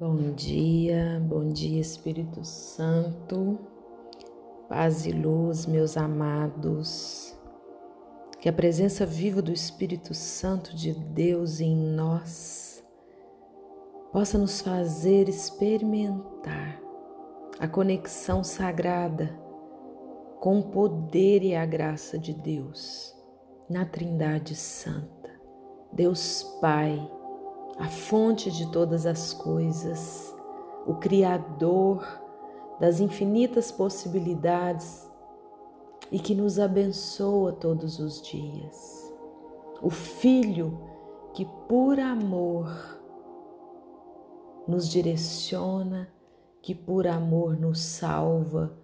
Bom dia, bom dia Espírito Santo, paz e luz, meus amados. Que a presença viva do Espírito Santo de Deus em nós possa nos fazer experimentar a conexão sagrada com o poder e a graça de Deus na Trindade Santa. Deus Pai, a fonte de todas as coisas, o Criador das infinitas possibilidades e que nos abençoa todos os dias. O Filho que, por amor, nos direciona, que por amor nos salva,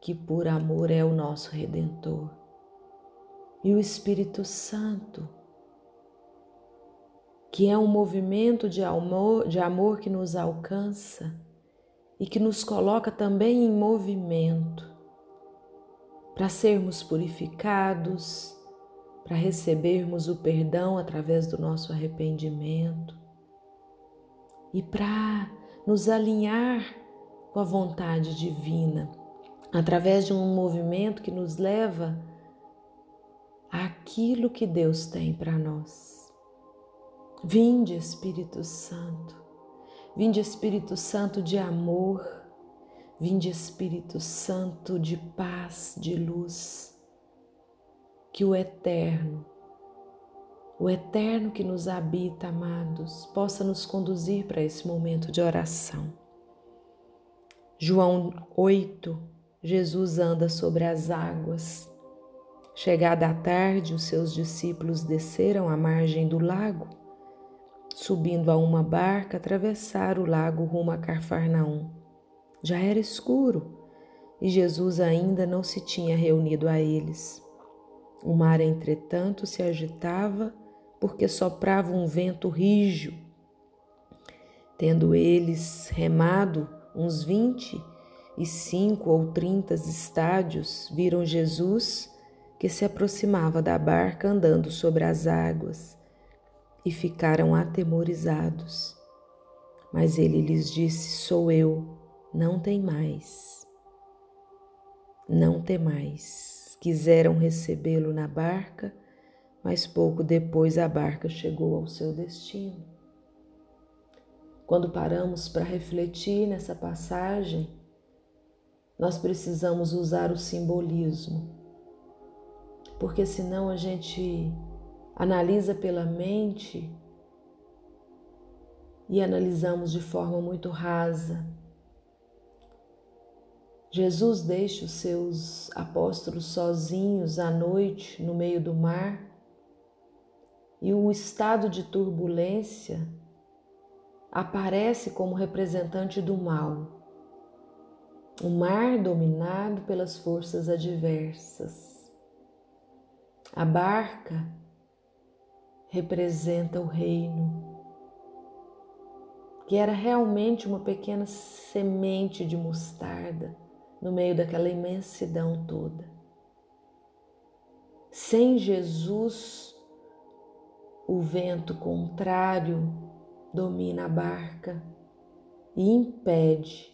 que por amor é o nosso Redentor. E o Espírito Santo, que é um movimento de amor, de amor que nos alcança e que nos coloca também em movimento para sermos purificados, para recebermos o perdão através do nosso arrependimento e para nos alinhar com a vontade divina através de um movimento que nos leva àquilo que Deus tem para nós. Vinde, Espírito Santo, vinde, Espírito Santo de amor, vinde, Espírito Santo de paz, de luz, que o eterno, o eterno que nos habita, amados, possa nos conduzir para esse momento de oração. João 8, Jesus anda sobre as águas. Chegada a tarde, os seus discípulos desceram à margem do lago Subindo a uma barca, atravessaram o lago rumo a Carfarnaum. Já era escuro e Jesus ainda não se tinha reunido a eles. O mar, entretanto, se agitava porque soprava um vento rijo. Tendo eles remado uns vinte e cinco ou trinta estádios, viram Jesus que se aproximava da barca andando sobre as águas e ficaram atemorizados. Mas ele lhes disse: Sou eu, não tem mais. Não tem mais. Quiseram recebê-lo na barca, mas pouco depois a barca chegou ao seu destino. Quando paramos para refletir nessa passagem, nós precisamos usar o simbolismo, porque senão a gente analisa pela mente e analisamos de forma muito rasa. Jesus deixa os seus apóstolos sozinhos à noite no meio do mar e o estado de turbulência aparece como representante do mal. O mar dominado pelas forças adversas. A barca representa o reino, que era realmente uma pequena semente de mostarda no meio daquela imensidão toda. Sem Jesus, o vento contrário domina a barca e impede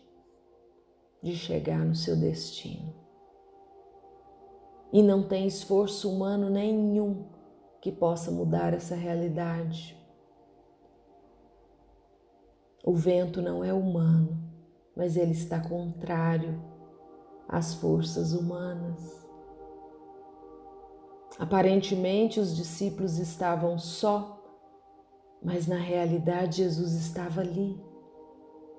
de chegar no seu destino. E não tem esforço humano nenhum que possa mudar essa realidade. O vento não é humano, mas ele está contrário às forças humanas. Aparentemente os discípulos estavam só, mas na realidade Jesus estava ali,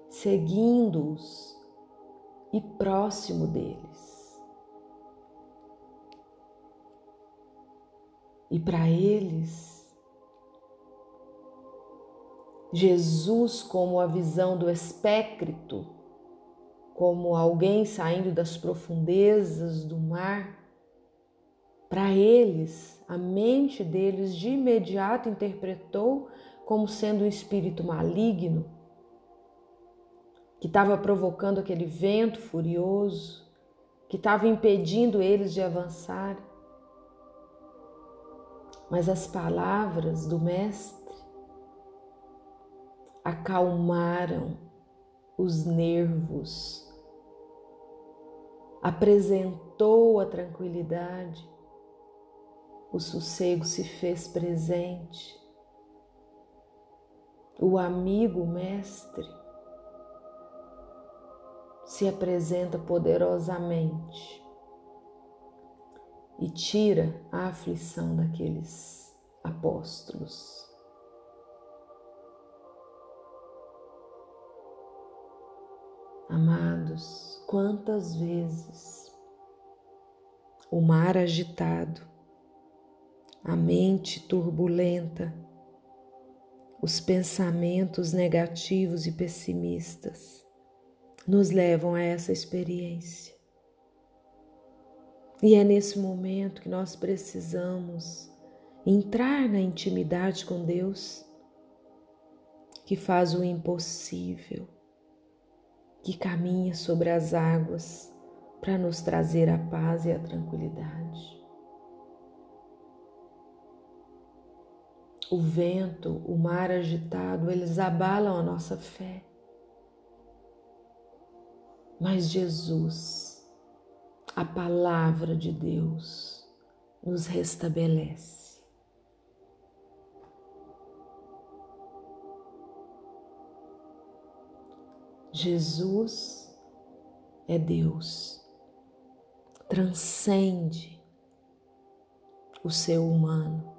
seguindo-os e próximo deles. E para eles, Jesus, como a visão do espécrito, como alguém saindo das profundezas do mar, para eles, a mente deles de imediato interpretou como sendo um espírito maligno que estava provocando aquele vento furioso, que estava impedindo eles de avançar mas as palavras do Mestre acalmaram os nervos, apresentou a tranquilidade, o sossego se fez presente, o amigo mestre se apresenta poderosamente e tira a aflição daqueles apóstolos. Amados, quantas vezes o mar agitado, a mente turbulenta, os pensamentos negativos e pessimistas nos levam a essa experiência. E é nesse momento que nós precisamos entrar na intimidade com Deus, que faz o impossível que caminha sobre as águas para nos trazer a paz e a tranquilidade. O vento, o mar agitado, eles abalam a nossa fé. Mas Jesus, a palavra de Deus, nos restabelece. Jesus é Deus, transcende o ser humano,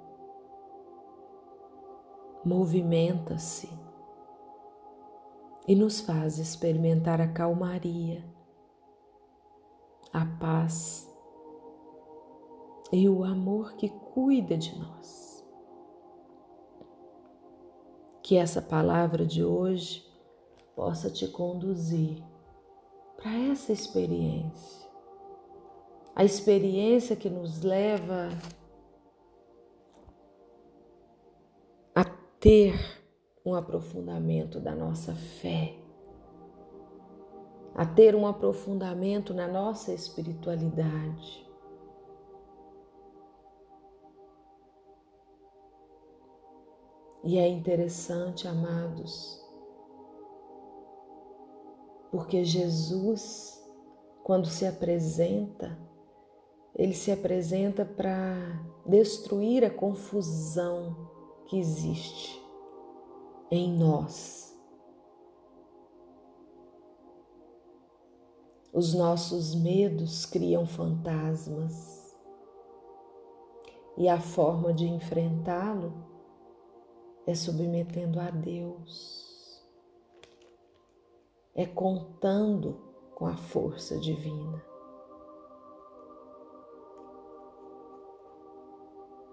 movimenta-se e nos faz experimentar a calmaria, a paz e o amor que cuida de nós. Que essa palavra de hoje possa te conduzir para essa experiência. A experiência que nos leva a ter um aprofundamento da nossa fé, a ter um aprofundamento na nossa espiritualidade. E é interessante, amados, porque Jesus, quando se apresenta, ele se apresenta para destruir a confusão que existe em nós. Os nossos medos criam fantasmas e a forma de enfrentá-lo é submetendo a Deus é contando com a força divina.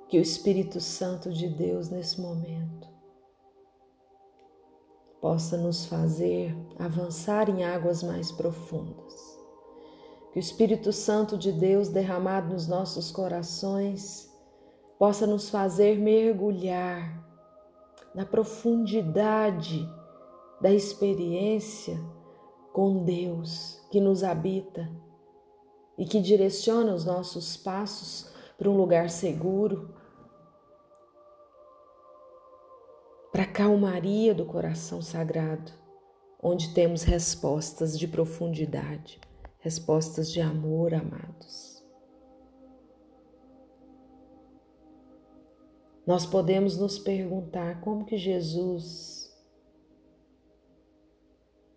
Que o Espírito Santo de Deus nesse momento possa nos fazer avançar em águas mais profundas. Que o Espírito Santo de Deus derramado nos nossos corações possa nos fazer mergulhar na profundidade da experiência com Deus que nos habita e que direciona os nossos passos para um lugar seguro, para a calmaria do coração sagrado, onde temos respostas de profundidade, respostas de amor, amados. Nós podemos nos perguntar como que Jesus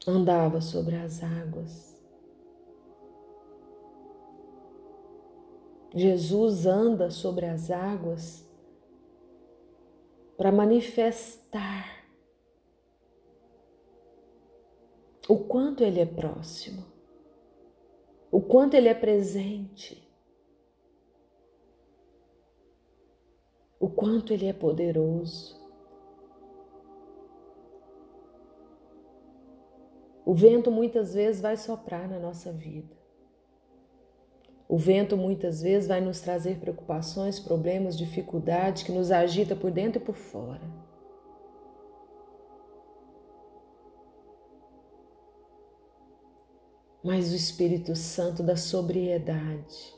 andava sobre as águas. Jesus anda sobre as águas para manifestar o quanto Ele é próximo, o quanto Ele é presente, o quanto Ele é poderoso. O vento muitas vezes vai soprar na nossa vida. O vento muitas vezes vai nos trazer preocupações, problemas, dificuldades que nos agita por dentro e por fora. Mas o Espírito Santo da sobriedade,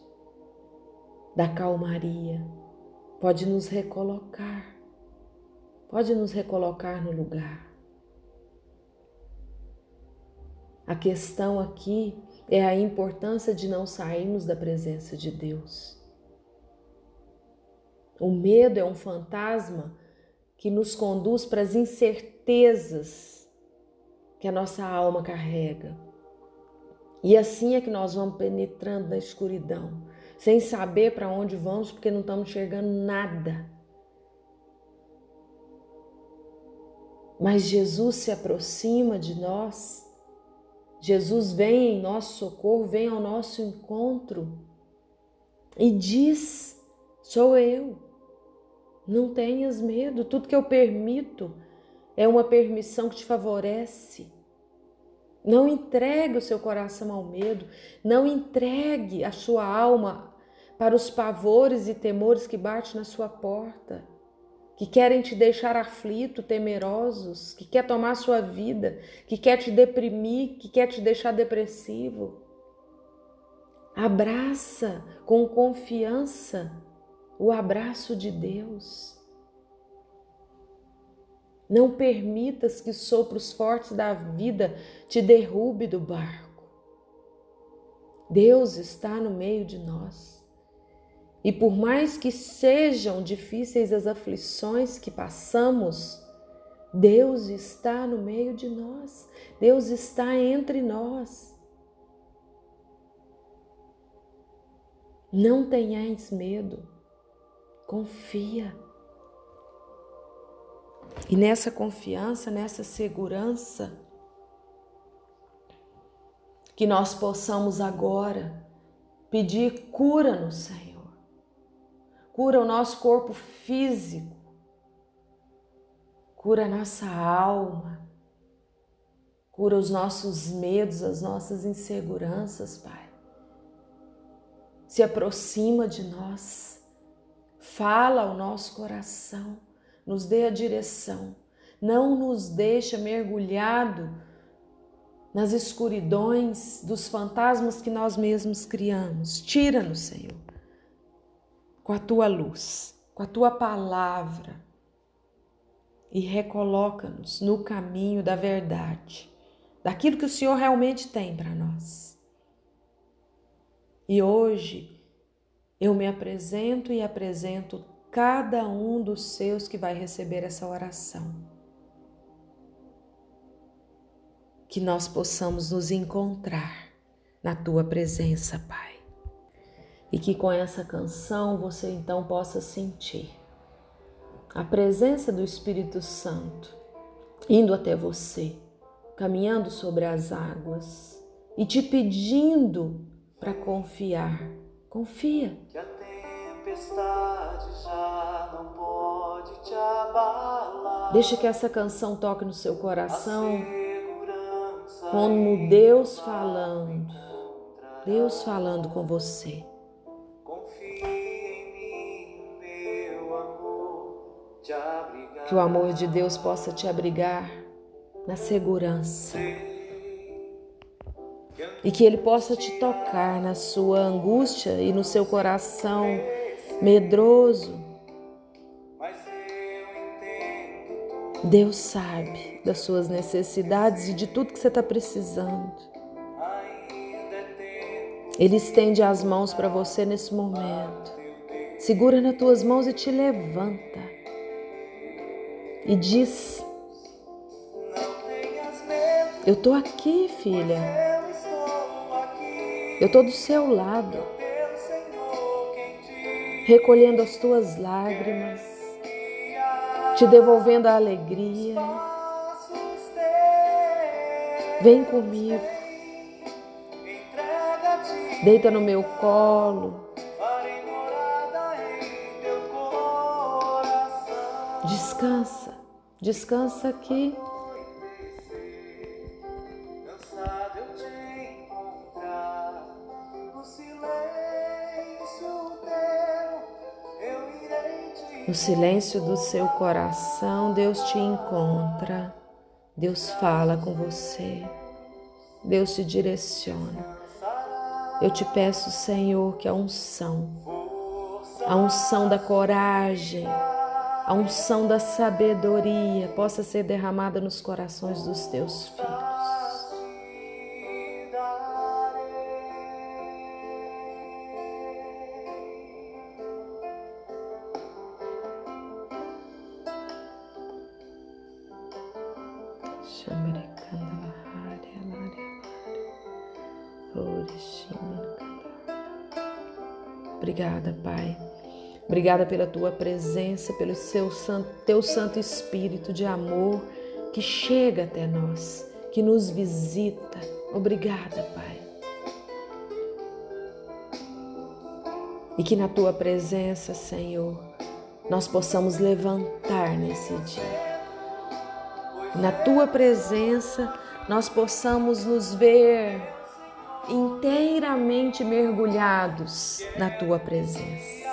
da calmaria, pode nos recolocar, pode nos recolocar no lugar A questão aqui é a importância de não sairmos da presença de Deus. O medo é um fantasma que nos conduz para as incertezas que a nossa alma carrega. E assim é que nós vamos penetrando na escuridão, sem saber para onde vamos, porque não estamos enxergando nada. Mas Jesus se aproxima de nós, Jesus vem em nosso socorro, vem ao nosso encontro e diz: Sou eu. Não tenhas medo, tudo que eu permito é uma permissão que te favorece. Não entregue o seu coração ao medo, não entregue a sua alma para os pavores e temores que batem na sua porta, que querem te deixar aflito, temerosos, que quer tomar sua vida, que quer te deprimir, que quer te deixar depressivo. Abraça com confiança o abraço de Deus. Não permitas que sopros fortes da vida te derrube do barco. Deus está no meio de nós. E por mais que sejam difíceis as aflições que passamos, Deus está no meio de nós. Deus está entre nós. Não tenhais medo. Confia. E nessa confiança, nessa segurança, que nós possamos agora pedir cura no Senhor. Cura o nosso corpo físico. Cura a nossa alma. Cura os nossos medos, as nossas inseguranças, Pai. Se aproxima de nós Fala ao nosso coração, nos dê a direção, não nos deixa mergulhado nas escuridões dos fantasmas que nós mesmos criamos. Tira-nos, Senhor, com a tua luz, com a tua palavra e recoloca-nos no caminho da verdade, daquilo que o Senhor realmente tem para nós. E hoje eu me apresento e apresento cada um dos seus que vai receber essa oração. Que nós possamos nos encontrar na tua presença, Pai. E que com essa canção você então possa sentir a presença do Espírito Santo indo até você, caminhando sobre as águas e te pedindo para confiar Confia. Que a tempestade já não pode te abalar. Deixa que essa canção toque no seu coração. Como Deus falando. Deus falando com você. Que o amor de Deus possa te abrigar na segurança e que Ele possa te tocar na sua angústia e no seu coração medroso. Deus sabe das suas necessidades e de tudo que você está precisando. Ele estende as mãos para você nesse momento. Segura nas tuas mãos e te levanta. E diz: Eu estou aqui, filha. Eu estou do seu lado, recolhendo as tuas lágrimas, te devolvendo a alegria. Vem comigo, deita no meu colo. Descansa, descansa aqui. No silêncio do seu coração, Deus te encontra, Deus fala com você, Deus te direciona. Eu te peço, Senhor, que a unção, a unção da coragem, a unção da sabedoria possa ser derramada nos corações dos teus filhos. Obrigada, Pai. Obrigada pela tua presença, pelo seu teu Santo Espírito de amor que chega até nós, que nos visita. Obrigada, Pai. E que na tua presença, Senhor, nós possamos levantar nesse dia. Na tua presença, nós possamos nos ver inteiramente mergulhados na tua presença.